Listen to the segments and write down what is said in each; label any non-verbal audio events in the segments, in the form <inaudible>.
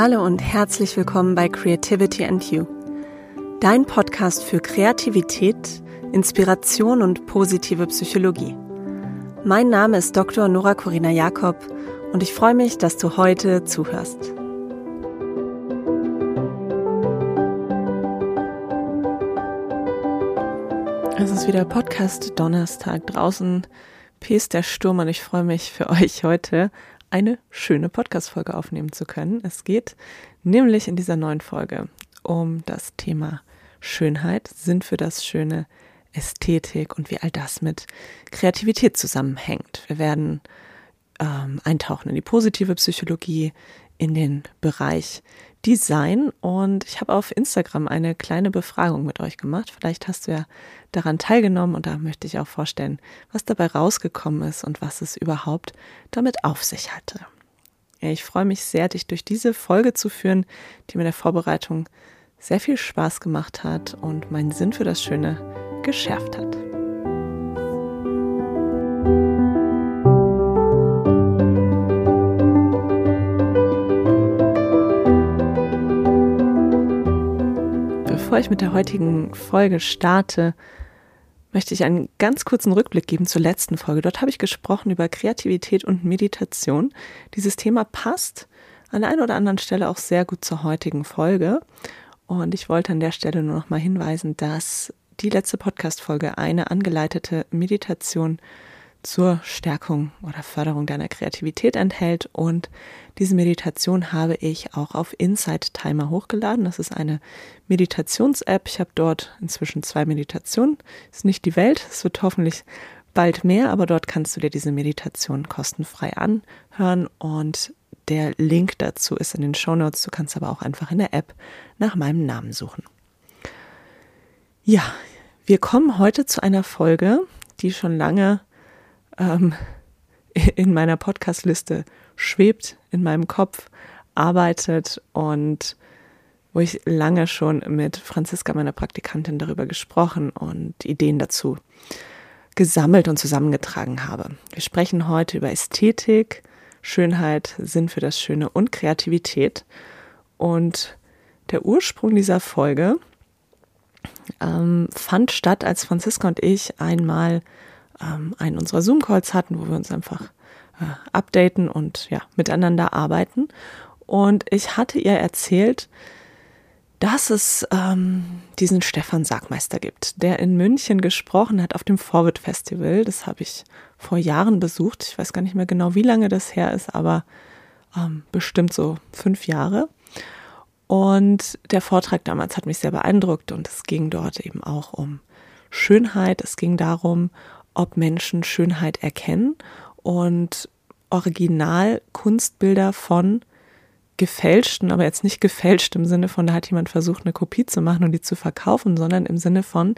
Hallo und herzlich willkommen bei Creativity and You, dein Podcast für Kreativität, Inspiration und positive Psychologie. Mein Name ist Dr. Nora Corina Jakob und ich freue mich, dass du heute zuhörst. Es ist wieder Podcast Donnerstag. Draußen pest der Sturm und ich freue mich für euch heute eine schöne Podcast-Folge aufnehmen zu können. Es geht nämlich in dieser neuen Folge um das Thema Schönheit, Sinn für das Schöne, Ästhetik und wie all das mit Kreativität zusammenhängt. Wir werden ähm, eintauchen in die positive Psychologie, in den Bereich Design und ich habe auf Instagram eine kleine Befragung mit euch gemacht. Vielleicht hast du ja daran teilgenommen und da möchte ich auch vorstellen, was dabei rausgekommen ist und was es überhaupt damit auf sich hatte. Ich freue mich sehr, dich durch diese Folge zu führen, die mir in der Vorbereitung sehr viel Spaß gemacht hat und meinen Sinn für das Schöne geschärft hat. Bevor ich mit der heutigen Folge starte, möchte ich einen ganz kurzen Rückblick geben zur letzten Folge. Dort habe ich gesprochen über Kreativität und Meditation. Dieses Thema passt an der einen oder anderen Stelle auch sehr gut zur heutigen Folge. Und ich wollte an der Stelle nur noch mal hinweisen, dass die letzte Podcast-Folge eine angeleitete Meditation zur Stärkung oder Förderung deiner Kreativität enthält. Und diese Meditation habe ich auch auf Insight Timer hochgeladen. Das ist eine Meditations-App. Ich habe dort inzwischen zwei Meditationen. Ist nicht die Welt. Es wird hoffentlich bald mehr, aber dort kannst du dir diese Meditation kostenfrei anhören und der Link dazu ist in den Show Notes. Du kannst aber auch einfach in der App nach meinem Namen suchen. Ja, wir kommen heute zu einer Folge, die schon lange ähm, <laughs> in meiner Podcast-Liste schwebt, in meinem Kopf arbeitet und wo ich lange schon mit Franziska, meiner Praktikantin, darüber gesprochen und Ideen dazu gesammelt und zusammengetragen habe. Wir sprechen heute über Ästhetik, Schönheit, Sinn für das Schöne und Kreativität. Und der Ursprung dieser Folge ähm, fand statt, als Franziska und ich einmal ähm, einen unserer Zoom-Calls hatten, wo wir uns einfach äh, updaten und ja, miteinander arbeiten. Und ich hatte ihr erzählt, dass es ähm, diesen Stefan Sagmeister gibt, der in München gesprochen hat auf dem Forward Festival. Das habe ich vor Jahren besucht. Ich weiß gar nicht mehr genau, wie lange das her ist, aber ähm, bestimmt so fünf Jahre. Und der Vortrag damals hat mich sehr beeindruckt und es ging dort eben auch um Schönheit. Es ging darum, ob Menschen Schönheit erkennen und Originalkunstbilder von gefälschten, aber jetzt nicht gefälscht im Sinne von, da hat jemand versucht, eine Kopie zu machen und die zu verkaufen, sondern im Sinne von,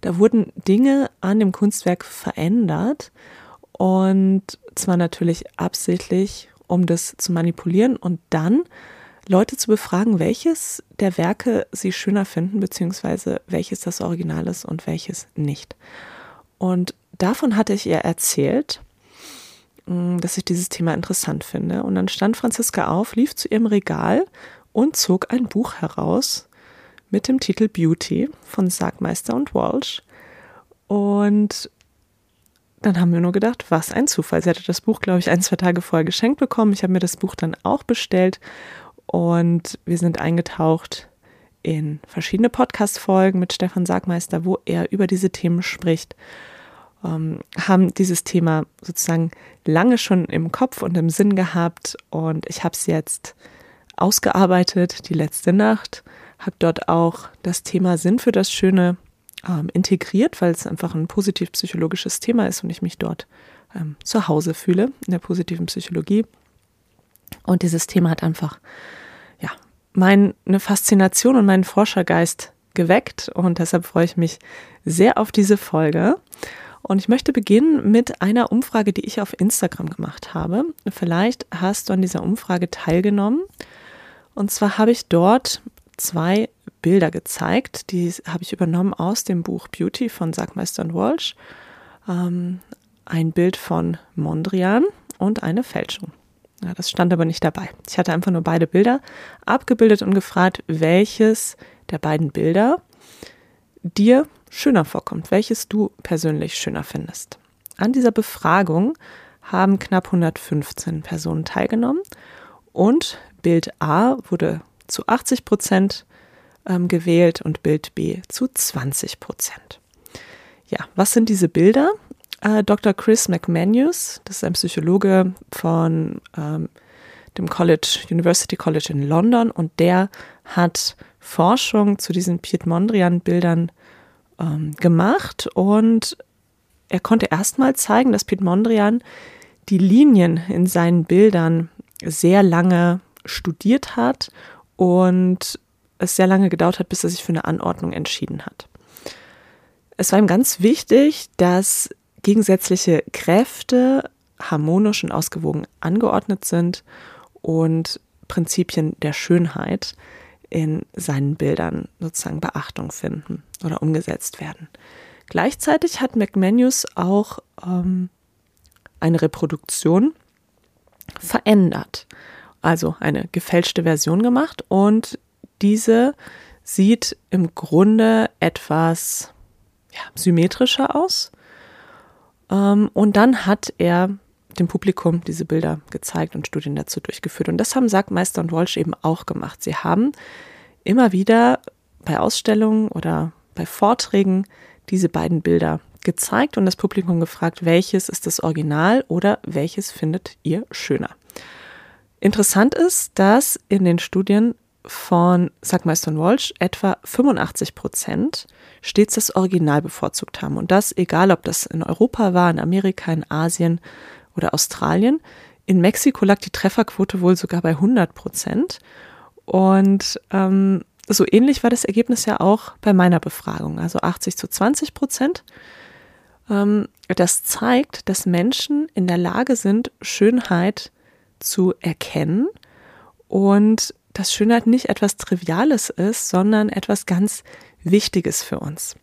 da wurden Dinge an dem Kunstwerk verändert und zwar natürlich absichtlich, um das zu manipulieren und dann Leute zu befragen, welches der Werke sie schöner finden, beziehungsweise welches das Original ist und welches nicht. Und davon hatte ich ihr erzählt, mm, dass ich dieses Thema interessant finde. Und dann stand Franziska auf, lief zu ihrem Regal und zog ein Buch heraus mit dem Titel Beauty von Sargmeister und Walsh. Und dann haben wir nur gedacht, was ein Zufall. Sie hatte das Buch, glaube ich, ein, zwei Tage vorher geschenkt bekommen. Ich habe mir das Buch dann auch bestellt und wir sind eingetaucht in verschiedene Podcast-Folgen mit Stefan Sargmeister, wo er über diese Themen spricht ähm, haben dieses Thema sozusagen lange schon im Kopf und im Sinn gehabt und ich habe es jetzt ausgearbeitet, die letzte Nacht, habe dort auch das Thema Sinn für das Schöne ähm, integriert, weil es einfach ein positiv-psychologisches Thema ist und ich mich dort ähm, zu Hause fühle in der positiven Psychologie. Und dieses Thema hat einfach, ja, meine Faszination und meinen Forschergeist geweckt und deshalb freue ich mich sehr auf diese Folge. Und ich möchte beginnen mit einer Umfrage, die ich auf Instagram gemacht habe. Vielleicht hast du an dieser Umfrage teilgenommen. Und zwar habe ich dort zwei Bilder gezeigt. Die habe ich übernommen aus dem Buch Beauty von Sackmeister und Walsh. Ähm, ein Bild von Mondrian und eine Fälschung. Ja, das stand aber nicht dabei. Ich hatte einfach nur beide Bilder abgebildet und gefragt, welches der beiden Bilder dir schöner vorkommt, welches du persönlich schöner findest. An dieser Befragung haben knapp 115 Personen teilgenommen und Bild A wurde zu 80 Prozent ähm, gewählt und Bild B zu 20 Prozent. Ja, was sind diese Bilder? Äh, Dr. Chris McManus, das ist ein Psychologe von ähm, dem College, University College in London und der hat Forschung zu diesen Piet Mondrian-Bildern ähm, gemacht und er konnte erstmal zeigen, dass Piet Mondrian die Linien in seinen Bildern sehr lange studiert hat und es sehr lange gedauert hat, bis er sich für eine Anordnung entschieden hat. Es war ihm ganz wichtig, dass gegensätzliche Kräfte harmonisch und ausgewogen angeordnet sind und Prinzipien der Schönheit in seinen Bildern sozusagen Beachtung finden oder umgesetzt werden. Gleichzeitig hat McManus auch ähm, eine Reproduktion verändert, also eine gefälschte Version gemacht und diese sieht im Grunde etwas ja, symmetrischer aus. Ähm, und dann hat er dem Publikum diese Bilder gezeigt und Studien dazu durchgeführt. Und das haben Sackmeister und Walsh eben auch gemacht. Sie haben immer wieder bei Ausstellungen oder bei Vorträgen diese beiden Bilder gezeigt und das Publikum gefragt, welches ist das Original oder welches findet ihr schöner. Interessant ist, dass in den Studien von Sackmeister und Walsh etwa 85 Prozent stets das Original bevorzugt haben. Und das, egal ob das in Europa war, in Amerika, in Asien oder Australien. In Mexiko lag die Trefferquote wohl sogar bei 100 Prozent. Und ähm, so ähnlich war das Ergebnis ja auch bei meiner Befragung, also 80 zu 20 Prozent. Ähm, das zeigt, dass Menschen in der Lage sind, Schönheit zu erkennen und dass Schönheit nicht etwas Triviales ist, sondern etwas ganz Wichtiges für uns.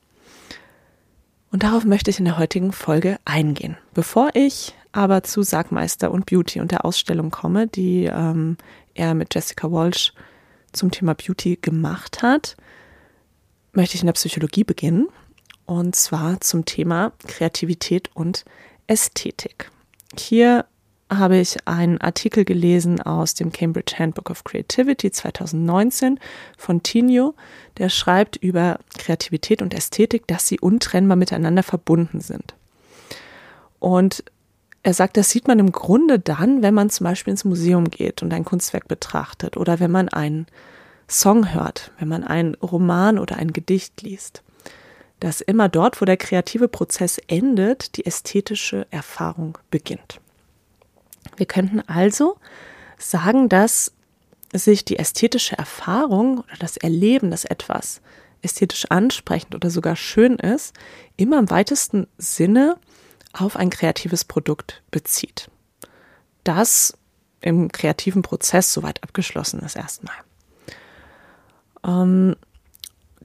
Und darauf möchte ich in der heutigen Folge eingehen. Bevor ich aber zu Sargmeister und Beauty und der Ausstellung komme, die ähm, er mit Jessica Walsh zum Thema Beauty gemacht hat, möchte ich in der Psychologie beginnen. Und zwar zum Thema Kreativität und Ästhetik. Hier habe ich einen Artikel gelesen aus dem Cambridge Handbook of Creativity 2019 von Tinio, der schreibt über Kreativität und Ästhetik, dass sie untrennbar miteinander verbunden sind. Und er sagt, das sieht man im Grunde dann, wenn man zum Beispiel ins Museum geht und ein Kunstwerk betrachtet oder wenn man einen Song hört, wenn man einen Roman oder ein Gedicht liest. Dass immer dort, wo der kreative Prozess endet, die ästhetische Erfahrung beginnt. Wir könnten also sagen, dass sich die ästhetische Erfahrung oder das Erleben, dass etwas ästhetisch ansprechend oder sogar schön ist, immer im weitesten Sinne auf ein kreatives Produkt bezieht. Das im kreativen Prozess soweit abgeschlossen ist erstmal. Ähm,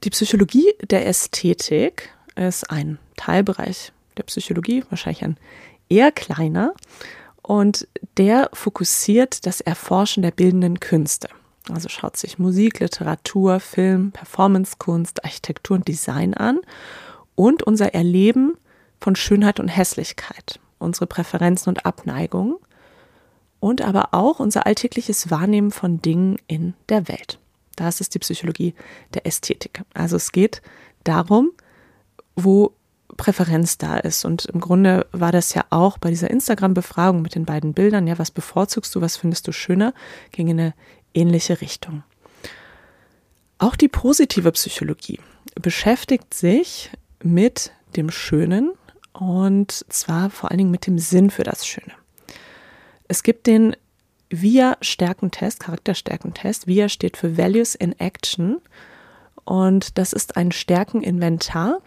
die Psychologie der Ästhetik ist ein Teilbereich der Psychologie, wahrscheinlich ein eher kleiner, und der fokussiert das Erforschen der bildenden Künste. Also schaut sich Musik, Literatur, Film, Performancekunst, Architektur und Design an und unser Erleben von Schönheit und Hässlichkeit, unsere Präferenzen und Abneigungen und aber auch unser alltägliches Wahrnehmen von Dingen in der Welt. Das ist die Psychologie der Ästhetik. Also es geht darum, wo Präferenz da ist. Und im Grunde war das ja auch bei dieser Instagram-Befragung mit den beiden Bildern, ja, was bevorzugst du, was findest du schöner, ging in eine ähnliche Richtung. Auch die positive Psychologie beschäftigt sich mit dem Schönen und zwar vor allen Dingen mit dem Sinn für das Schöne. Es gibt den VIA-Stärkentest, Charakterstärkentest. VIA steht für Values in Action und das ist ein Stärkeninventar,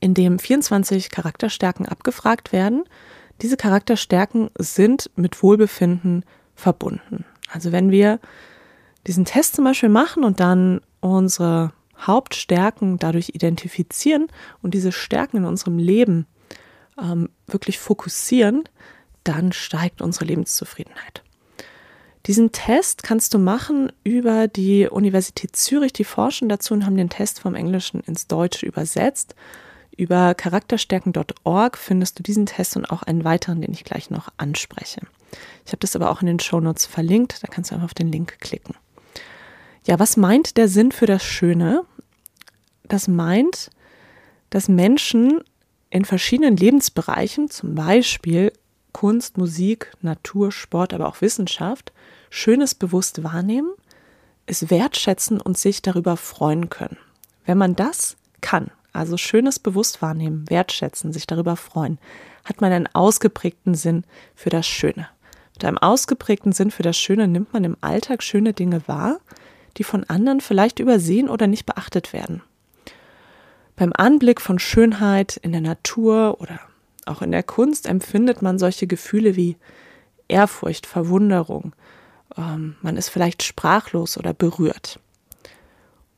in dem 24 Charakterstärken abgefragt werden. Diese Charakterstärken sind mit Wohlbefinden verbunden. Also wenn wir diesen Test zum Beispiel machen und dann unsere Hauptstärken dadurch identifizieren und diese Stärken in unserem Leben ähm, wirklich fokussieren, dann steigt unsere Lebenszufriedenheit. Diesen Test kannst du machen über die Universität Zürich. Die forschen dazu und haben den Test vom Englischen ins Deutsche übersetzt. Über charakterstärken.org findest du diesen Test und auch einen weiteren, den ich gleich noch anspreche. Ich habe das aber auch in den Shownotes verlinkt, da kannst du einfach auf den Link klicken. Ja, was meint der Sinn für das Schöne? Das meint, dass Menschen in verschiedenen Lebensbereichen, zum Beispiel Kunst, Musik, Natur, Sport, aber auch Wissenschaft, Schönes bewusst wahrnehmen, es wertschätzen und sich darüber freuen können. Wenn man das kann, also Schönes bewusst wahrnehmen, wertschätzen, sich darüber freuen, hat man einen ausgeprägten Sinn für das Schöne. Mit einem ausgeprägten Sinn für das Schöne nimmt man im Alltag schöne Dinge wahr, die von anderen vielleicht übersehen oder nicht beachtet werden. Beim Anblick von Schönheit in der Natur oder auch in der Kunst empfindet man solche Gefühle wie Ehrfurcht, Verwunderung. Ähm, man ist vielleicht sprachlos oder berührt.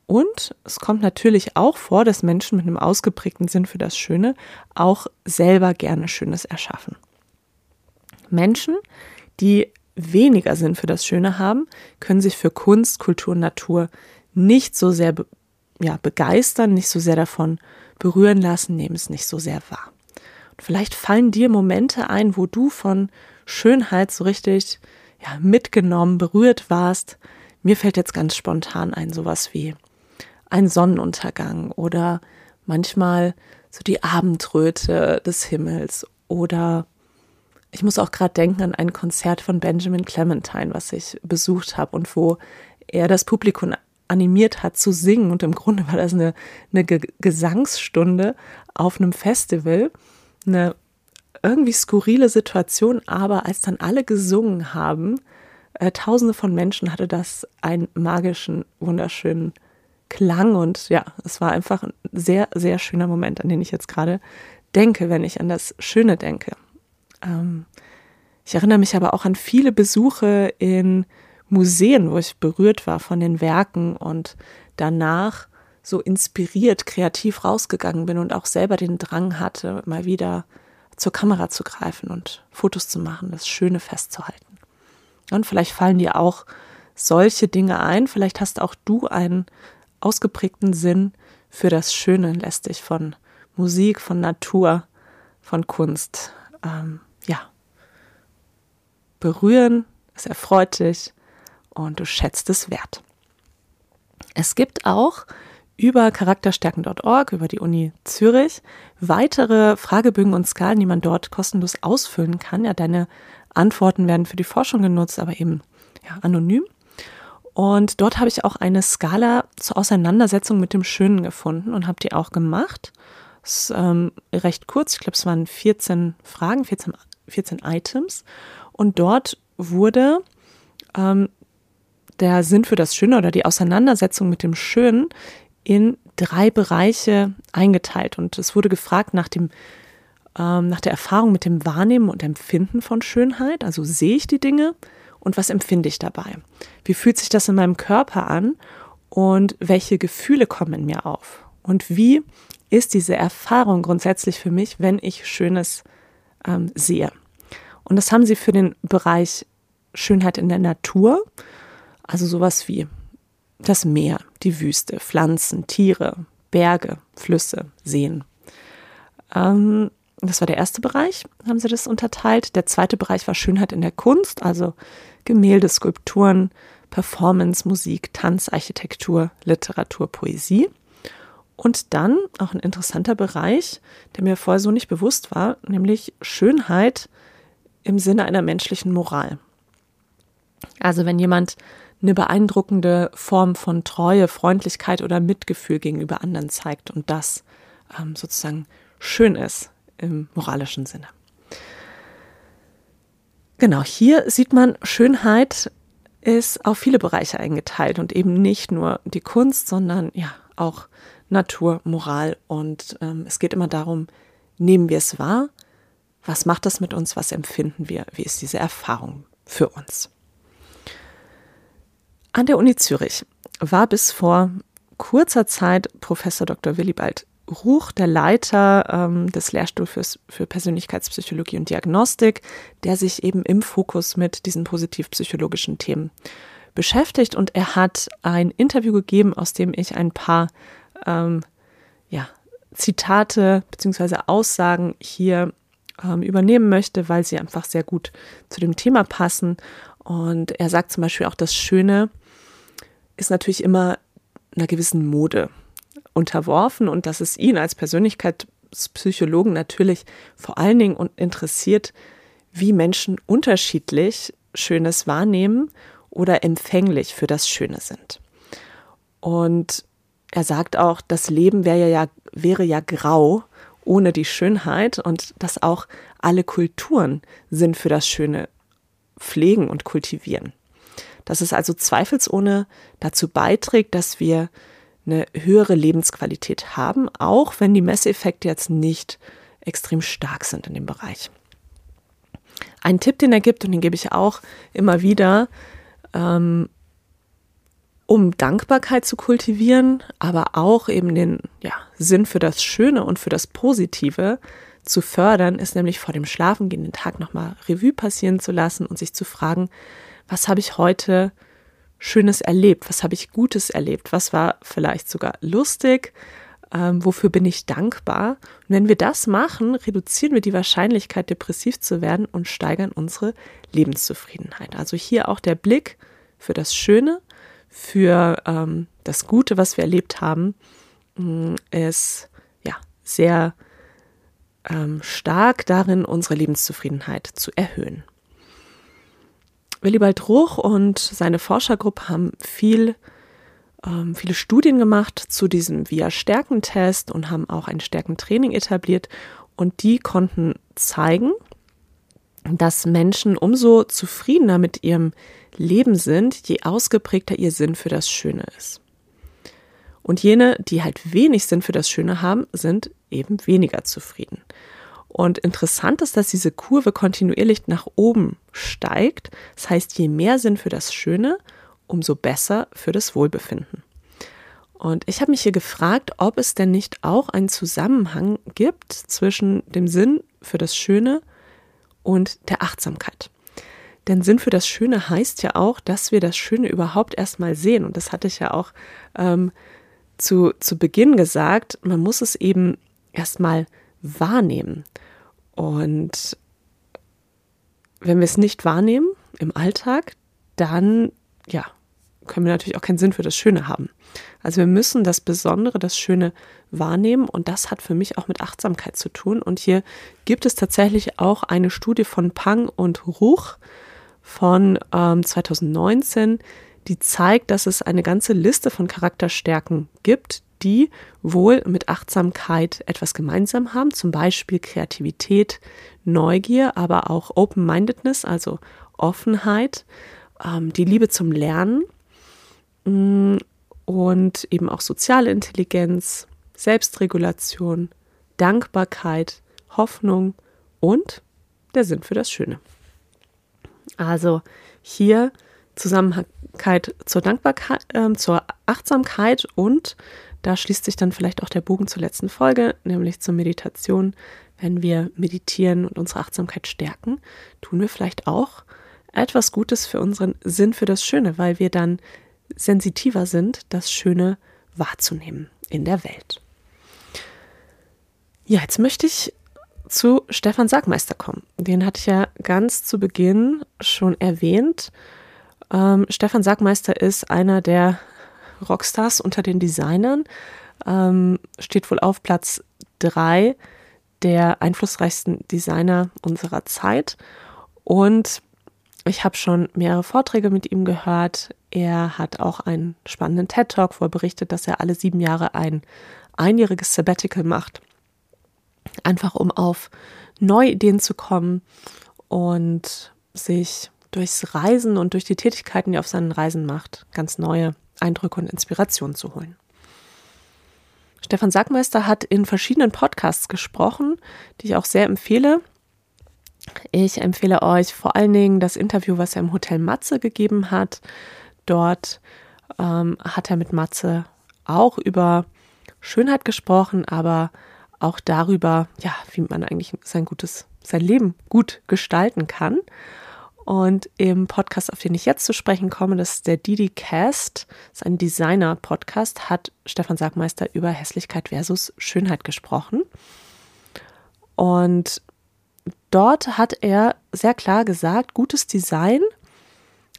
Und es kommt natürlich auch vor, dass Menschen mit einem ausgeprägten Sinn für das Schöne auch selber gerne Schönes erschaffen. Menschen, die weniger Sinn für das Schöne haben, können sich für Kunst, Kultur, Natur nicht so sehr ja, begeistern, nicht so sehr davon berühren lassen, nehmen es nicht so sehr wahr. Vielleicht fallen dir Momente ein, wo du von Schönheit so richtig ja, mitgenommen, berührt warst. Mir fällt jetzt ganz spontan ein, sowas wie ein Sonnenuntergang oder manchmal so die Abendröte des Himmels oder ich muss auch gerade denken an ein Konzert von Benjamin Clementine, was ich besucht habe und wo er das Publikum animiert hat zu singen. Und im Grunde war das eine, eine Gesangsstunde auf einem Festival. Eine irgendwie skurrile Situation, aber als dann alle gesungen haben, äh, tausende von Menschen hatte das einen magischen, wunderschönen Klang. Und ja, es war einfach ein sehr, sehr schöner Moment, an den ich jetzt gerade denke, wenn ich an das Schöne denke. Ähm, ich erinnere mich aber auch an viele Besuche in Museen, wo ich berührt war von den Werken und danach so inspiriert, kreativ rausgegangen bin und auch selber den Drang hatte, mal wieder zur Kamera zu greifen und Fotos zu machen, das Schöne festzuhalten. Und vielleicht fallen dir auch solche Dinge ein, vielleicht hast auch du einen ausgeprägten Sinn für das Schöne lässt dich von Musik, von Natur, von Kunst ähm, ja, berühren, es erfreut dich und du schätzt es wert. Es gibt auch über charakterstärken.org, über die Uni Zürich, weitere Fragebögen und Skalen, die man dort kostenlos ausfüllen kann. Ja, deine Antworten werden für die Forschung genutzt, aber eben ja, anonym. Und dort habe ich auch eine Skala zur Auseinandersetzung mit dem Schönen gefunden und habe die auch gemacht. Ist ähm, recht kurz, ich glaube, es waren 14 Fragen, 14 14 Items. Und dort wurde ähm, der Sinn für das Schöne oder die Auseinandersetzung mit dem Schönen in drei Bereiche eingeteilt. Und es wurde gefragt nach dem ähm, nach der Erfahrung mit dem Wahrnehmen und Empfinden von Schönheit. Also sehe ich die Dinge und was empfinde ich dabei? Wie fühlt sich das in meinem Körper an und welche Gefühle kommen in mir auf? Und wie ist diese Erfahrung grundsätzlich für mich, wenn ich Schönes ähm, sehe? Und das haben sie für den Bereich Schönheit in der Natur, also sowas wie das Meer, die Wüste, Pflanzen, Tiere, Berge, Flüsse, Seen. Ähm, das war der erste Bereich, haben sie das unterteilt. Der zweite Bereich war Schönheit in der Kunst, also Gemälde, Skulpturen, Performance, Musik, Tanz, Architektur, Literatur, Poesie. Und dann auch ein interessanter Bereich, der mir vorher so nicht bewusst war, nämlich Schönheit im Sinne einer menschlichen Moral. Also wenn jemand eine beeindruckende Form von Treue, Freundlichkeit oder Mitgefühl gegenüber anderen zeigt und das ähm, sozusagen schön ist im moralischen Sinne. Genau, hier sieht man, Schönheit ist auf viele Bereiche eingeteilt und eben nicht nur die Kunst, sondern ja auch Natur, Moral und ähm, es geht immer darum, nehmen wir es wahr, was macht das mit uns? Was empfinden wir? Wie ist diese Erfahrung für uns? An der Uni Zürich war bis vor kurzer Zeit Professor Dr. Willibald Ruch, der Leiter ähm, des Lehrstuhls für Persönlichkeitspsychologie und Diagnostik, der sich eben im Fokus mit diesen positivpsychologischen Themen beschäftigt. Und er hat ein Interview gegeben, aus dem ich ein paar ähm, ja, Zitate bzw. Aussagen hier ähm, übernehmen möchte, weil sie einfach sehr gut zu dem Thema passen. Und er sagt zum Beispiel auch, das Schöne ist natürlich immer einer gewissen Mode unterworfen und dass es ihn als Persönlichkeitspsychologen natürlich vor allen Dingen interessiert, wie Menschen unterschiedlich Schönes wahrnehmen oder empfänglich für das Schöne sind. Und er sagt auch, das Leben wäre ja, wäre ja grau ohne die Schönheit und dass auch alle Kulturen Sinn für das Schöne pflegen und kultivieren. Dass es also zweifelsohne dazu beiträgt, dass wir eine höhere Lebensqualität haben, auch wenn die Messeffekte jetzt nicht extrem stark sind in dem Bereich. Ein Tipp, den er gibt, und den gebe ich auch immer wieder, ähm, um Dankbarkeit zu kultivieren, aber auch eben den ja, Sinn für das Schöne und für das Positive zu fördern, ist nämlich vor dem Schlafengehen den Tag nochmal Revue passieren zu lassen und sich zu fragen, was habe ich heute Schönes erlebt? Was habe ich Gutes erlebt? Was war vielleicht sogar lustig? Ähm, wofür bin ich dankbar? Und wenn wir das machen, reduzieren wir die Wahrscheinlichkeit, depressiv zu werden und steigern unsere Lebenszufriedenheit. Also hier auch der Blick für das Schöne, für ähm, das Gute, was wir erlebt haben, mm, ist ja sehr ähm, stark darin, unsere Lebenszufriedenheit zu erhöhen. Willibald Ruch und seine Forschergruppe haben viel, ähm, viele Studien gemacht zu diesem VIA-Stärkentest und haben auch ein Stärkentraining etabliert. Und die konnten zeigen, dass Menschen umso zufriedener mit ihrem Leben sind, je ausgeprägter ihr Sinn für das Schöne ist. Und jene, die halt wenig Sinn für das Schöne haben, sind eben weniger zufrieden. Und interessant ist, dass diese Kurve kontinuierlich nach oben steigt. Das heißt, je mehr Sinn für das Schöne, umso besser für das Wohlbefinden. Und ich habe mich hier gefragt, ob es denn nicht auch einen Zusammenhang gibt zwischen dem Sinn für das Schöne und der Achtsamkeit. Denn Sinn für das Schöne heißt ja auch, dass wir das Schöne überhaupt erstmal sehen. Und das hatte ich ja auch ähm, zu, zu Beginn gesagt. Man muss es eben erstmal wahrnehmen. Und wenn wir es nicht wahrnehmen im Alltag, dann ja, können wir natürlich auch keinen Sinn für das Schöne haben. Also wir müssen das Besondere, das Schöne wahrnehmen und das hat für mich auch mit Achtsamkeit zu tun. Und hier gibt es tatsächlich auch eine Studie von Pang und Ruch von ähm, 2019, die zeigt, dass es eine ganze Liste von Charakterstärken gibt, die wohl mit Achtsamkeit etwas gemeinsam haben, zum Beispiel Kreativität, Neugier, aber auch Open-Mindedness, also Offenheit, ähm, die Liebe zum Lernen mm, und eben auch soziale Intelligenz, Selbstregulation, Dankbarkeit, Hoffnung und der Sinn für das Schöne. Also hier Zusammenhalt zur Dankbarkeit, äh, zur Achtsamkeit und da schließt sich dann vielleicht auch der Bogen zur letzten Folge, nämlich zur Meditation. Wenn wir meditieren und unsere Achtsamkeit stärken, tun wir vielleicht auch etwas Gutes für unseren Sinn für das Schöne, weil wir dann sensitiver sind, das Schöne wahrzunehmen in der Welt. Ja, jetzt möchte ich zu Stefan Sagmeister kommen. Den hatte ich ja ganz zu Beginn schon erwähnt. Ähm, Stefan Sagmeister ist einer der Rockstars unter den Designern, ähm, steht wohl auf Platz drei der einflussreichsten Designer unserer Zeit. Und ich habe schon mehrere Vorträge mit ihm gehört. Er hat auch einen spannenden TED-Talk, wo er berichtet, dass er alle sieben Jahre ein einjähriges Sabbatical macht. Einfach um auf neue Ideen zu kommen und sich durchs Reisen und durch die Tätigkeiten, die er auf seinen Reisen macht, ganz neue Eindrücke und Inspiration zu holen. Stefan Sackmeister hat in verschiedenen Podcasts gesprochen, die ich auch sehr empfehle. Ich empfehle euch vor allen Dingen das Interview, was er im Hotel Matze gegeben hat. Dort ähm, hat er mit Matze auch über Schönheit gesprochen, aber auch darüber, ja, wie man eigentlich sein gutes, sein Leben gut gestalten kann. Und im Podcast, auf den ich jetzt zu sprechen komme, das ist der Didi Cast, das ist ein Designer-Podcast, hat Stefan Sagmeister über Hässlichkeit versus Schönheit gesprochen. Und dort hat er sehr klar gesagt, gutes Design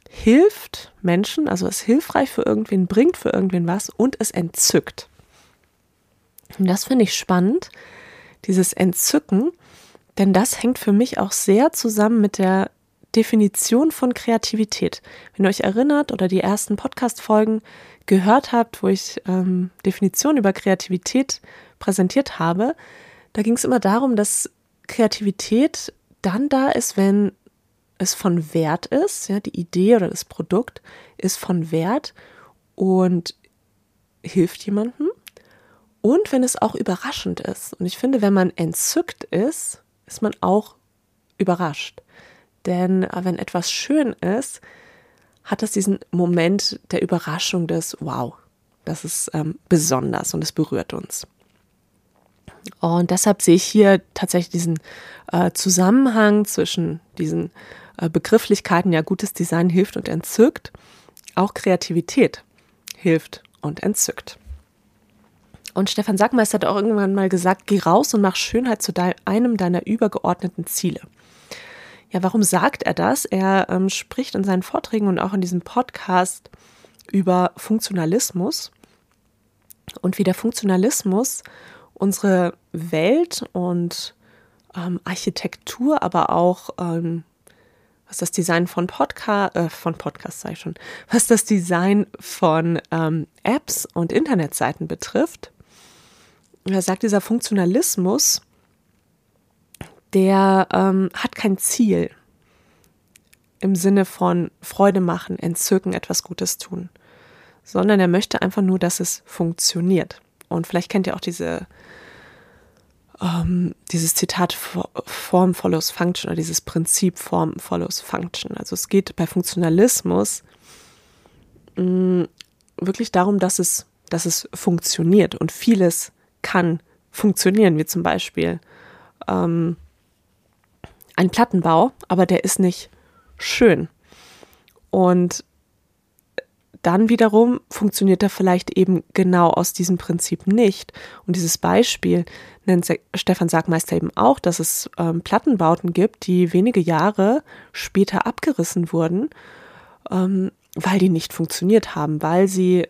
hilft Menschen, also ist hilfreich für irgendwen, bringt für irgendwen was und es entzückt. Und das finde ich spannend, dieses Entzücken, denn das hängt für mich auch sehr zusammen mit der Definition von Kreativität. Wenn ihr euch erinnert oder die ersten Podcast-Folgen gehört habt, wo ich ähm, Definitionen über Kreativität präsentiert habe, da ging es immer darum, dass Kreativität dann da ist, wenn es von Wert ist, ja, die Idee oder das Produkt ist von Wert und hilft jemandem. Und wenn es auch überraschend ist. Und ich finde, wenn man entzückt ist, ist man auch überrascht. Denn äh, wenn etwas schön ist, hat es diesen Moment der Überraschung des Wow, das ist ähm, besonders und es berührt uns. Und deshalb sehe ich hier tatsächlich diesen äh, Zusammenhang zwischen diesen äh, Begrifflichkeiten, ja, gutes Design hilft und entzückt, auch Kreativität hilft und entzückt. Und Stefan Sackmeister hat auch irgendwann mal gesagt, geh raus und mach Schönheit zu einem deiner übergeordneten Ziele. Ja, warum sagt er das? Er ähm, spricht in seinen Vorträgen und auch in diesem Podcast über Funktionalismus und wie der Funktionalismus unsere Welt und ähm, Architektur, aber auch ähm, was das Design von Podcast, äh, von Podcast sei schon, was das Design von ähm, Apps und Internetseiten betrifft, er sagt, dieser Funktionalismus, der ähm, hat kein Ziel im Sinne von Freude machen, entzücken, etwas Gutes tun, sondern er möchte einfach nur, dass es funktioniert. Und vielleicht kennt ihr auch diese, ähm, dieses Zitat Form follows Function oder dieses Prinzip Form follows Function. Also es geht bei Funktionalismus mh, mm, wirklich darum, dass es, dass es funktioniert und vieles kann funktionieren, wie zum Beispiel ähm, ein Plattenbau, aber der ist nicht schön. Und dann wiederum funktioniert er vielleicht eben genau aus diesem Prinzip nicht. Und dieses Beispiel nennt Stefan Sagmeister eben auch, dass es ähm, Plattenbauten gibt, die wenige Jahre später abgerissen wurden, ähm, weil die nicht funktioniert haben, weil sie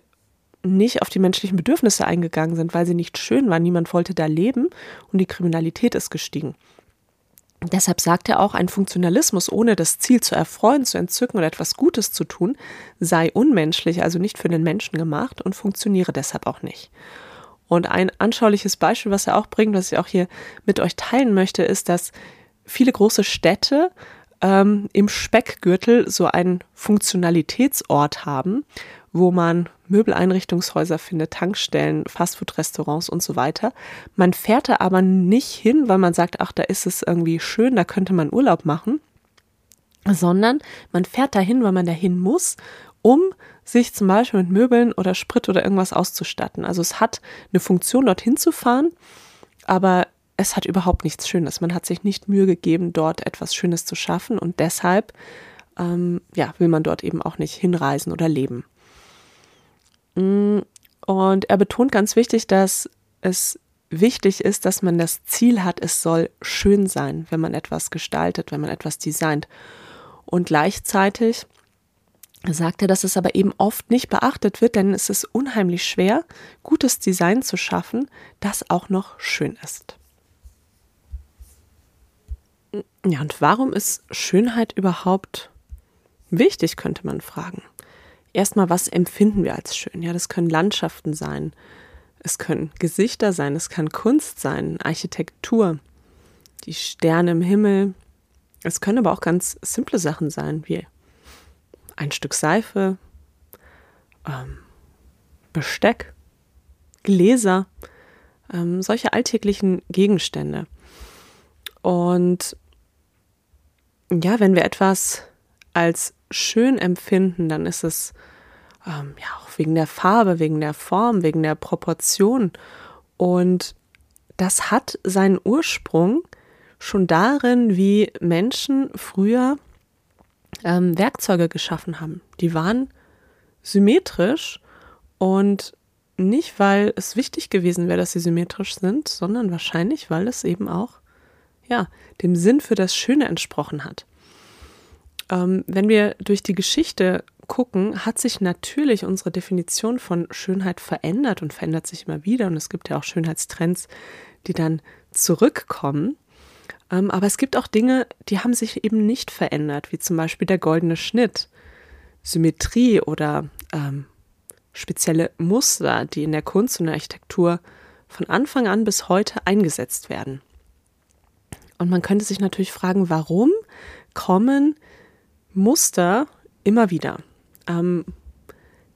nicht auf die menschlichen Bedürfnisse eingegangen sind, weil sie nicht schön waren. Niemand wollte da leben und die Kriminalität ist gestiegen. Deshalb sagt er auch, ein Funktionalismus ohne das Ziel zu erfreuen, zu entzücken oder etwas Gutes zu tun, sei unmenschlich, also nicht für den Menschen gemacht und funktioniere deshalb auch nicht. Und ein anschauliches Beispiel, was er auch bringt, was ich auch hier mit euch teilen möchte, ist, dass viele große Städte ähm, im Speckgürtel so einen Funktionalitätsort haben, wo man Möbeleinrichtungshäuser findet, Tankstellen, Fastfood-Restaurants und so weiter. Man fährt da aber nicht hin, weil man sagt, ach, da ist es irgendwie schön, da könnte man Urlaub machen, sondern man fährt dahin, weil man dahin muss, um sich zum Beispiel mit Möbeln oder Sprit oder irgendwas auszustatten. Also es hat eine Funktion, dorthin zu fahren, aber es hat überhaupt nichts Schönes. Man hat sich nicht Mühe gegeben, dort etwas Schönes zu schaffen und deshalb ähm, ja, will man dort eben auch nicht hinreisen oder leben. Mm, und er betont ganz wichtig, dass es wichtig ist, dass man das Ziel hat, es soll schön sein, wenn man etwas gestaltet, wenn man etwas designt. Und gleichzeitig sagt er, dass es aber eben oft nicht beachtet wird, denn es ist unheimlich schwer, gutes Design zu schaffen, das auch noch schön ist. Ja, und warum ist Schönheit überhaupt wichtig, könnte man fragen erstmal, was empfinden wir als schön? Ja, das können Landschaften sein, es können Gesichter sein, es kann Kunst sein, Architektur, die Sterne im Himmel. Es können aber auch ganz simple Sachen sein, wie ein Stück Seife, ähm, Besteck, Gläser, ähm, solche alltäglichen Gegenstände. Und ja, wenn wir etwas als schön empfinden, dann ist es ähm, ja auch wegen der Farbe, wegen der Form, wegen der Proportion. Und das hat seinen Ursprung schon darin, wie Menschen früher ähm, Werkzeuge geschaffen haben. Die waren symmetrisch und nicht, weil es wichtig gewesen wäre, dass sie symmetrisch sind, sondern wahrscheinlich, weil es eben auch ja, dem Sinn für das Schöne entsprochen hat. Ähm, wenn wir durch die Geschichte gucken, hat sich natürlich unsere Definition von Schönheit verändert und verändert sich immer wieder. Und es gibt ja auch Schönheitstrends, die dann zurückkommen. Ähm, aber es gibt auch Dinge, die haben sich eben nicht verändert, wie zum Beispiel der goldene Schnitt, Symmetrie oder ähm, spezielle Muster, die in der Kunst und der Architektur von Anfang an bis heute eingesetzt werden. Und man könnte sich natürlich fragen, warum kommen Muster immer wieder? Ähm,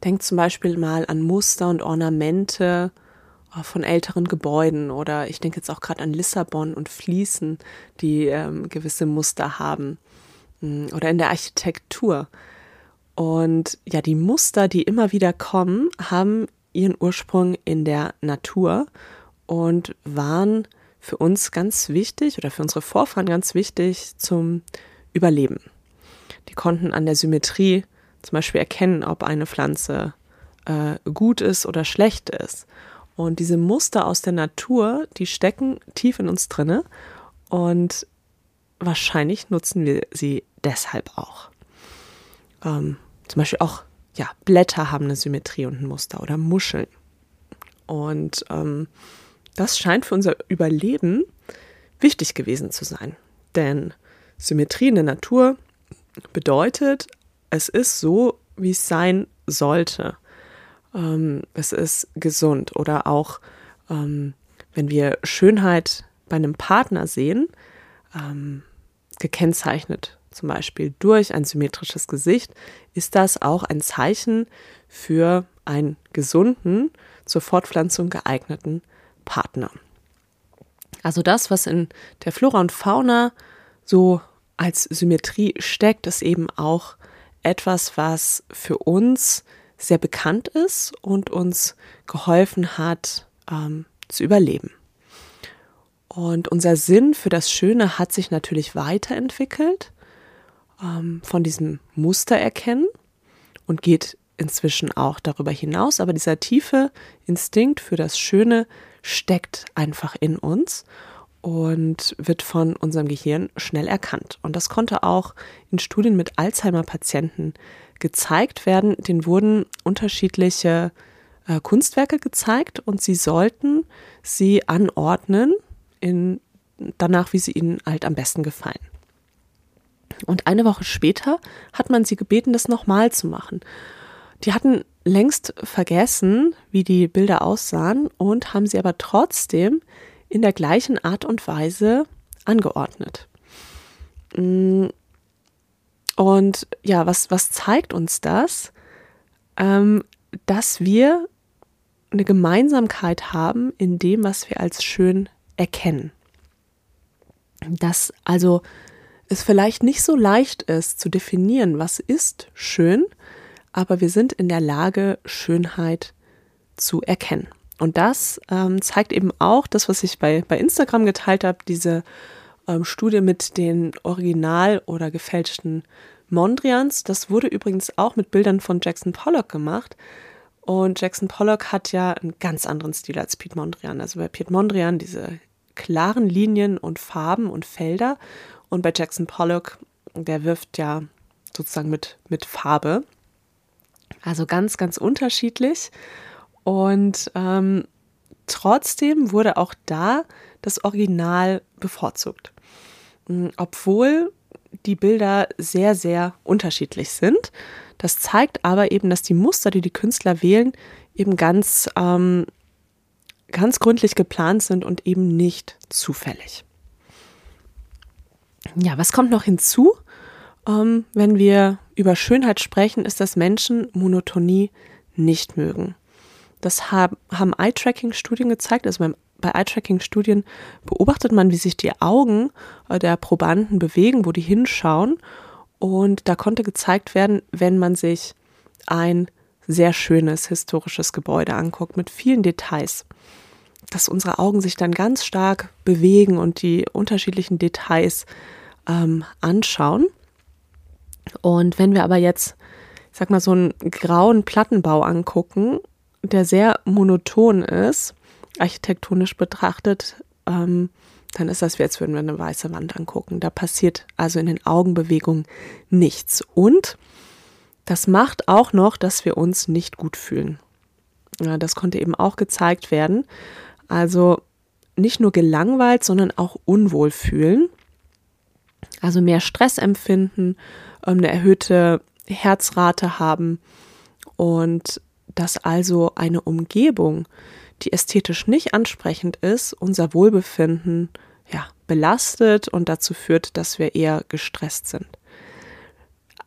denkt zum Beispiel mal an Muster und Ornamente äh, von älteren Gebäuden oder ich denke jetzt auch gerade an Lissabon und Fliesen, die ähm, gewisse Muster haben mm, oder in der Architektur. Und ja, die Muster, die immer wieder kommen, haben ihren Ursprung in der Natur und waren für uns ganz wichtig oder für unsere Vorfahren ganz wichtig zum Überleben. Die konnten an der Symmetrie zum Beispiel erkennen, ob eine Pflanze äh, gut ist oder schlecht ist. Und diese Muster aus der Natur, die stecken tief in uns drinne und wahrscheinlich nutzen wir sie deshalb auch. Ähm, zum Beispiel auch, ja, Blätter haben eine Symmetrie und ein Muster oder Muscheln. Und ähm, das scheint für unser Überleben wichtig gewesen zu sein. Denn Symmetrie in der Natur bedeutet, es ist so, wie es sein sollte. Ähm, es ist gesund. Oder auch, ähm, wenn wir Schönheit bei einem Partner sehen, ähm, gekennzeichnet zum Beispiel durch ein symmetrisches Gesicht, ist das auch ein Zeichen für einen gesunden, zur Fortpflanzung geeigneten Partner. Also das, was in der Flora und Fauna so als Symmetrie steckt, ist eben auch etwas, was für uns sehr bekannt ist und uns geholfen hat, ähm, zu überleben. Und unser Sinn für das Schöne hat sich natürlich weiterentwickelt ähm, von diesem Muster erkennen und geht inzwischen auch darüber hinaus. Aber dieser tiefe Instinkt für das Schöne steckt einfach in uns und wird von unserem Gehirn schnell erkannt. Und das konnte auch in Studien mit Alzheimer-Patienten gezeigt werden. Den wurden unterschiedliche äh, Kunstwerke gezeigt und sie sollten sie anordnen in, danach, wie sie ihnen halt am besten gefallen. Und eine Woche später hat man sie gebeten, das nochmal zu machen. Die hatten längst vergessen, wie die Bilder aussahen und haben sie aber trotzdem in der gleichen Art und Weise angeordnet. Mm. Und ja, was, was zeigt uns das? Ähm, dass wir eine Gemeinsamkeit haben in dem, was wir als schön erkennen. Dass also es vielleicht nicht so leicht ist zu definieren, was ist schön, aber wir sind in der Lage, Schönheit zu erkennen. Und das ähm, zeigt eben auch das, was ich bei, bei Instagram geteilt habe, diese ähm, Studie mit den original oder gefälschten Mondrians. Das wurde übrigens auch mit Bildern von Jackson Pollock gemacht. Und Jackson Pollock hat ja einen ganz anderen Stil als Piet Mondrian. Also bei Piet Mondrian diese klaren Linien und Farben und Felder und bei Jackson Pollock, der wirft ja sozusagen mit, mit Farbe. Also ganz, ganz unterschiedlich. Und ähm, trotzdem wurde auch da das Original bevorzugt. Hm, obwohl die Bilder sehr, sehr unterschiedlich sind. Das zeigt aber eben, dass die Muster, die die Künstler wählen, eben ganz, ähm, ganz gründlich geplant sind und eben nicht zufällig. Ja, was kommt noch hinzu? Ähm, wenn wir über Schönheit sprechen, ist, dass Menschen Monotonie nicht mögen. Das haben, Eye-Tracking-Studien gezeigt. Also bei Eye-Tracking-Studien beobachtet man, wie sich die Augen äh, der Probanden bewegen, wo die hinschauen. Und da konnte gezeigt werden, wenn man sich ein sehr schönes historisches Gebäude anguckt mit vielen Details, dass unsere Augen sich dann ganz stark bewegen und die unterschiedlichen Details ähm, anschauen. Und wenn wir aber jetzt, ich sag mal, so einen grauen Plattenbau angucken, der sehr monoton ist, architektonisch betrachtet, ähm, dann ist das wie, als würden wir eine weiße Wand angucken. Da passiert also in den Augenbewegungen nichts. Und das macht auch noch, dass wir uns nicht gut fühlen. Ja, das konnte eben auch gezeigt werden. Also nicht nur gelangweilt, sondern auch unwohl fühlen. Also mehr Stress empfinden, ähm, eine erhöhte Herzrate haben und dass also eine Umgebung, die ästhetisch nicht ansprechend ist, unser Wohlbefinden ja, belastet und dazu führt, dass wir eher gestresst sind.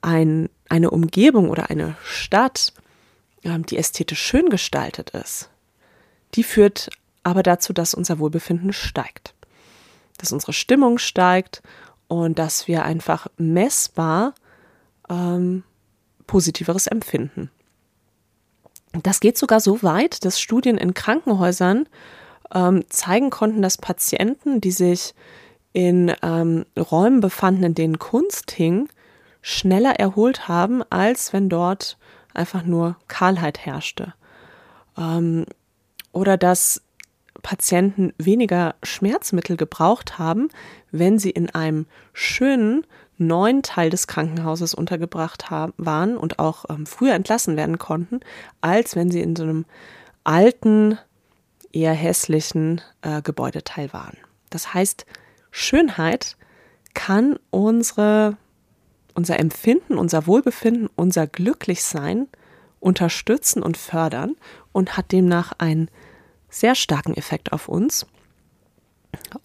Ein, eine Umgebung oder eine Stadt, ähm, die ästhetisch schön gestaltet ist, die führt aber dazu, dass unser Wohlbefinden steigt, dass unsere Stimmung steigt und dass wir einfach messbar ähm, positiveres empfinden. Das geht sogar so weit, dass Studien in Krankenhäusern ähm, zeigen konnten, dass Patienten, die sich in ähm, Räumen befanden, in denen Kunst hing, schneller erholt haben, als wenn dort einfach nur Kahlheit herrschte. Ähm, oder dass Patienten weniger Schmerzmittel gebraucht haben, wenn sie in einem schönen, neuen Teil des Krankenhauses untergebracht haben, waren und auch ähm, früher entlassen werden konnten, als wenn sie in so einem alten, eher hässlichen äh, Gebäudeteil waren. Das heißt, Schönheit kann unsere, unser Empfinden, unser Wohlbefinden, unser Glücklichsein unterstützen und fördern und hat demnach einen sehr starken Effekt auf uns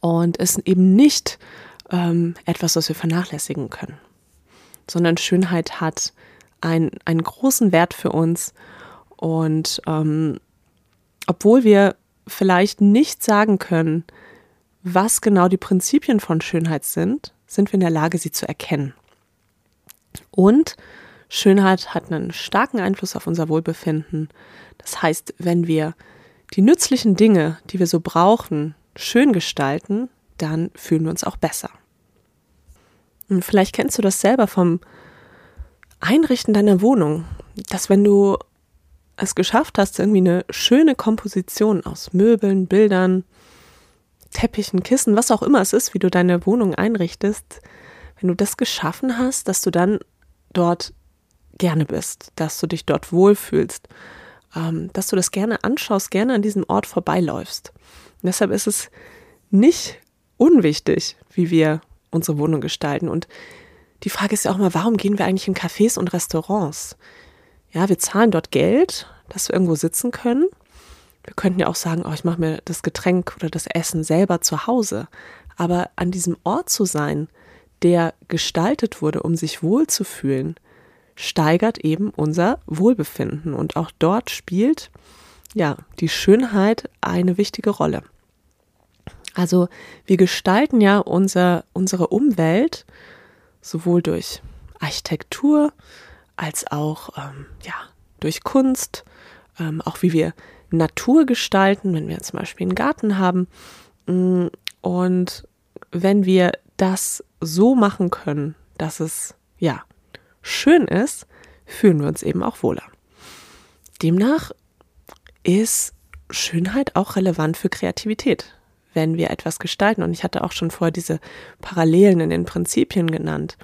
und ist eben nicht ähm, etwas, was wir vernachlässigen können, sondern Schönheit hat ein, einen großen Wert für uns. Und ähm, obwohl wir vielleicht nicht sagen können, was genau die Prinzipien von Schönheit sind, sind wir in der Lage, sie zu erkennen. Und Schönheit hat einen starken Einfluss auf unser Wohlbefinden. Das heißt, wenn wir die nützlichen Dinge, die wir so brauchen, schön gestalten, dann fühlen wir uns auch besser. Und vielleicht kennst du das selber vom Einrichten deiner Wohnung, dass wenn du es geschafft hast, irgendwie eine schöne Komposition aus Möbeln, Bildern, Teppichen, Kissen, was auch immer es ist, wie du deine Wohnung einrichtest, wenn du das geschaffen hast, dass du dann dort gerne bist, dass du dich dort wohlfühlst, ähm, dass du das gerne anschaust, gerne an diesem Ort vorbeiläufst. Und deshalb ist es nicht unwichtig, wie wir unsere Wohnung gestalten. Und die Frage ist ja auch mal, warum gehen wir eigentlich in Cafés und Restaurants? Ja, wir zahlen dort Geld, dass wir irgendwo sitzen können. Wir könnten ja auch sagen, oh, ich mache mir das Getränk oder das Essen selber zu Hause. Aber an diesem Ort zu sein, der gestaltet wurde, um sich wohlzufühlen, steigert eben unser Wohlbefinden. Und auch dort spielt ja die Schönheit eine wichtige Rolle. Also wir gestalten ja unser, unsere Umwelt sowohl durch Architektur als auch ähm, ja, durch Kunst, ähm, auch wie wir Natur gestalten, wenn wir zum Beispiel einen Garten haben. Mm, und wenn wir das so machen können, dass es ja schön ist, fühlen wir uns eben auch wohler. Demnach ist Schönheit auch relevant für Kreativität wenn wir etwas gestalten. Und ich hatte auch schon vorher diese Parallelen in den Prinzipien genannt.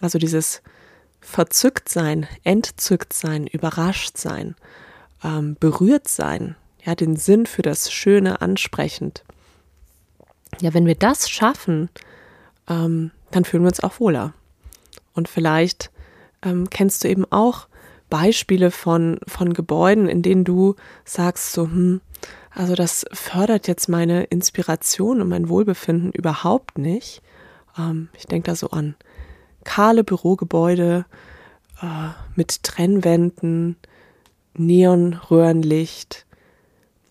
Also dieses verzückt sein, entzückt sein, überrascht sein, ähm, berührt sein, ja, den Sinn für das Schöne ansprechend. Ja, wenn wir das schaffen, ähm, dann fühlen wir uns auch wohler. Und vielleicht ähm, kennst du eben auch Beispiele von, von Gebäuden, in denen du sagst so, hm, also das fördert jetzt meine Inspiration und mein Wohlbefinden überhaupt nicht. Ähm, ich denke da so an kahle Bürogebäude äh, mit Trennwänden, Neonröhrenlicht.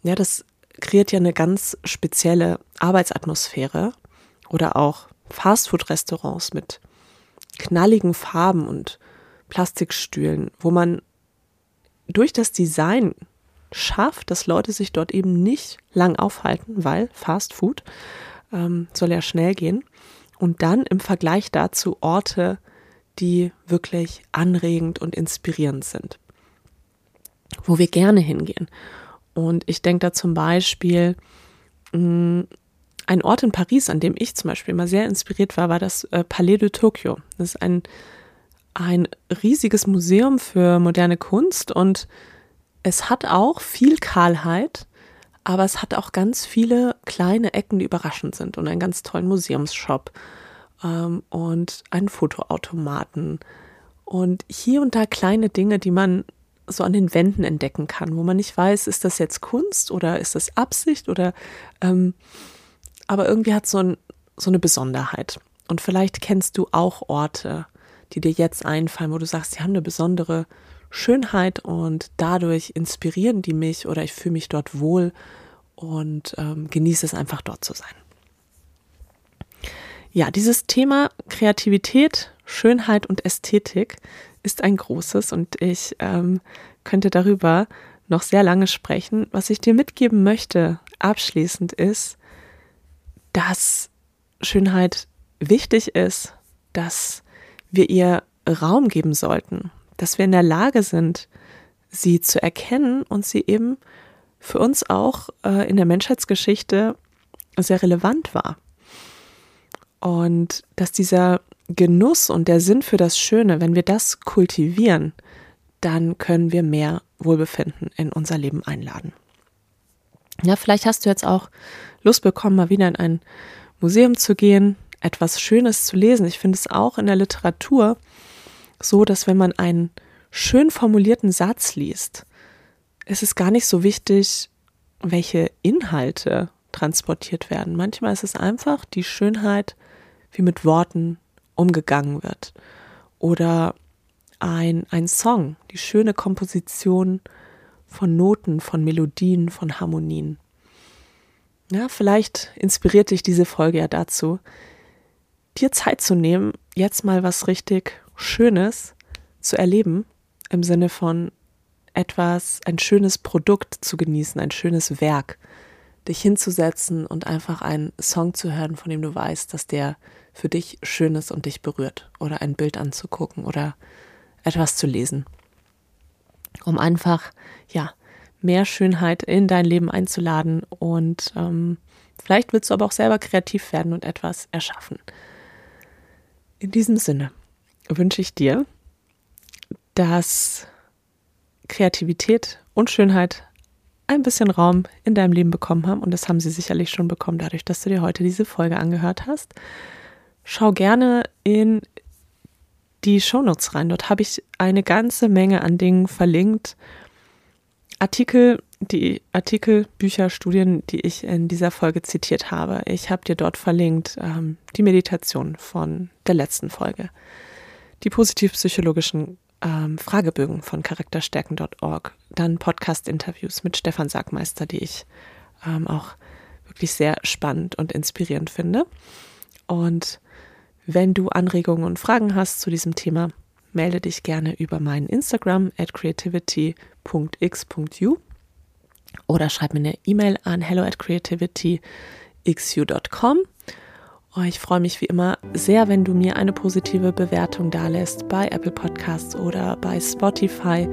Ja, das kreiert ja eine ganz spezielle Arbeitsatmosphäre. Oder auch Fastfood-Restaurants mit knalligen Farben und Plastikstühlen, wo man durch das Design schafft, dass Leute sich dort eben nicht lang aufhalten, weil Fast Food ähm, soll ja schnell gehen. Und dann im Vergleich dazu Orte, die wirklich anregend und inspirierend sind, wo wir gerne hingehen. Und ich denke da zum Beispiel, mm, ein Ort in Paris, an dem ich zum Beispiel immer sehr inspiriert war, war das äh, Palais de Tokyo. Das ist ein, ein riesiges Museum für moderne Kunst und es hat auch viel Kahlheit, aber es hat auch ganz viele kleine Ecken, die überraschend sind und einen ganz tollen Museumsshop ähm, und einen Fotoautomaten und hier und da kleine Dinge, die man so an den Wänden entdecken kann, wo man nicht weiß, ist das jetzt Kunst oder ist das Absicht oder ähm, aber irgendwie hat so, ein, so eine Besonderheit. Und vielleicht kennst du auch Orte, die dir jetzt einfallen, wo du sagst, die haben eine besondere Schönheit und dadurch inspirieren die mich oder ich fühle mich dort wohl und ähm, genieße es einfach dort zu sein. Ja, dieses Thema Kreativität, Schönheit und Ästhetik ist ein großes und ich ähm, könnte darüber noch sehr lange sprechen. Was ich dir mitgeben möchte abschließend ist, dass Schönheit wichtig ist, dass wir ihr Raum geben sollten, dass wir in der Lage sind, sie zu erkennen und sie eben für uns auch äh, in der Menschheitsgeschichte sehr relevant war. Und dass dieser Genuss und der Sinn für das Schöne, wenn wir das kultivieren, dann können wir mehr Wohlbefinden in unser Leben einladen. Ja, vielleicht hast du jetzt auch Lust bekommen, mal wieder in ein Museum zu gehen, etwas Schönes zu lesen. Ich finde es auch in der Literatur so, dass wenn man einen schön formulierten Satz liest, ist es gar nicht so wichtig, welche Inhalte transportiert werden. Manchmal ist es einfach die Schönheit, wie mit Worten umgegangen wird. Oder ein, ein Song, die schöne Komposition von Noten, von Melodien, von Harmonien. Ja, vielleicht inspiriert dich diese Folge ja dazu, dir Zeit zu nehmen, jetzt mal was richtig Schönes zu erleben, im Sinne von etwas, ein schönes Produkt zu genießen, ein schönes Werk, dich hinzusetzen und einfach einen Song zu hören, von dem du weißt, dass der für dich schön ist und dich berührt, oder ein Bild anzugucken oder etwas zu lesen, um einfach, ja, mehr Schönheit in dein Leben einzuladen und ähm, vielleicht willst du aber auch selber kreativ werden und etwas erschaffen. In diesem Sinne wünsche ich dir, dass Kreativität und Schönheit ein bisschen Raum in deinem Leben bekommen haben und das haben sie sicherlich schon bekommen, dadurch, dass du dir heute diese Folge angehört hast. Schau gerne in die Shownotes rein. Dort habe ich eine ganze Menge an Dingen verlinkt. Artikel, die Artikel, Bücher, Studien, die ich in dieser Folge zitiert habe. Ich habe dir dort verlinkt ähm, die Meditation von der letzten Folge, die positiv-psychologischen ähm, Fragebögen von charakterstärken.org, dann Podcast-Interviews mit Stefan Sagmeister, die ich ähm, auch wirklich sehr spannend und inspirierend finde. Und wenn du Anregungen und Fragen hast zu diesem Thema, melde dich gerne über meinen Instagram at creativity.x.u oder schreib mir eine E-Mail an hello at creativityxu.com. Oh, ich freue mich wie immer sehr, wenn du mir eine positive Bewertung dalässt bei Apple Podcasts oder bei Spotify.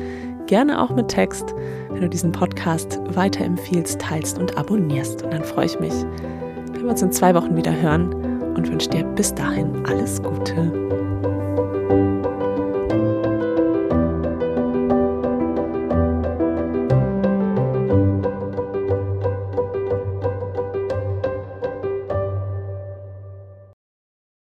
Gerne auch mit Text, wenn du diesen Podcast weiterempfiehlst, teilst und abonnierst. Und dann freue ich mich, wenn wir uns in zwei Wochen wieder hören und wünsche dir bis dahin alles Gute.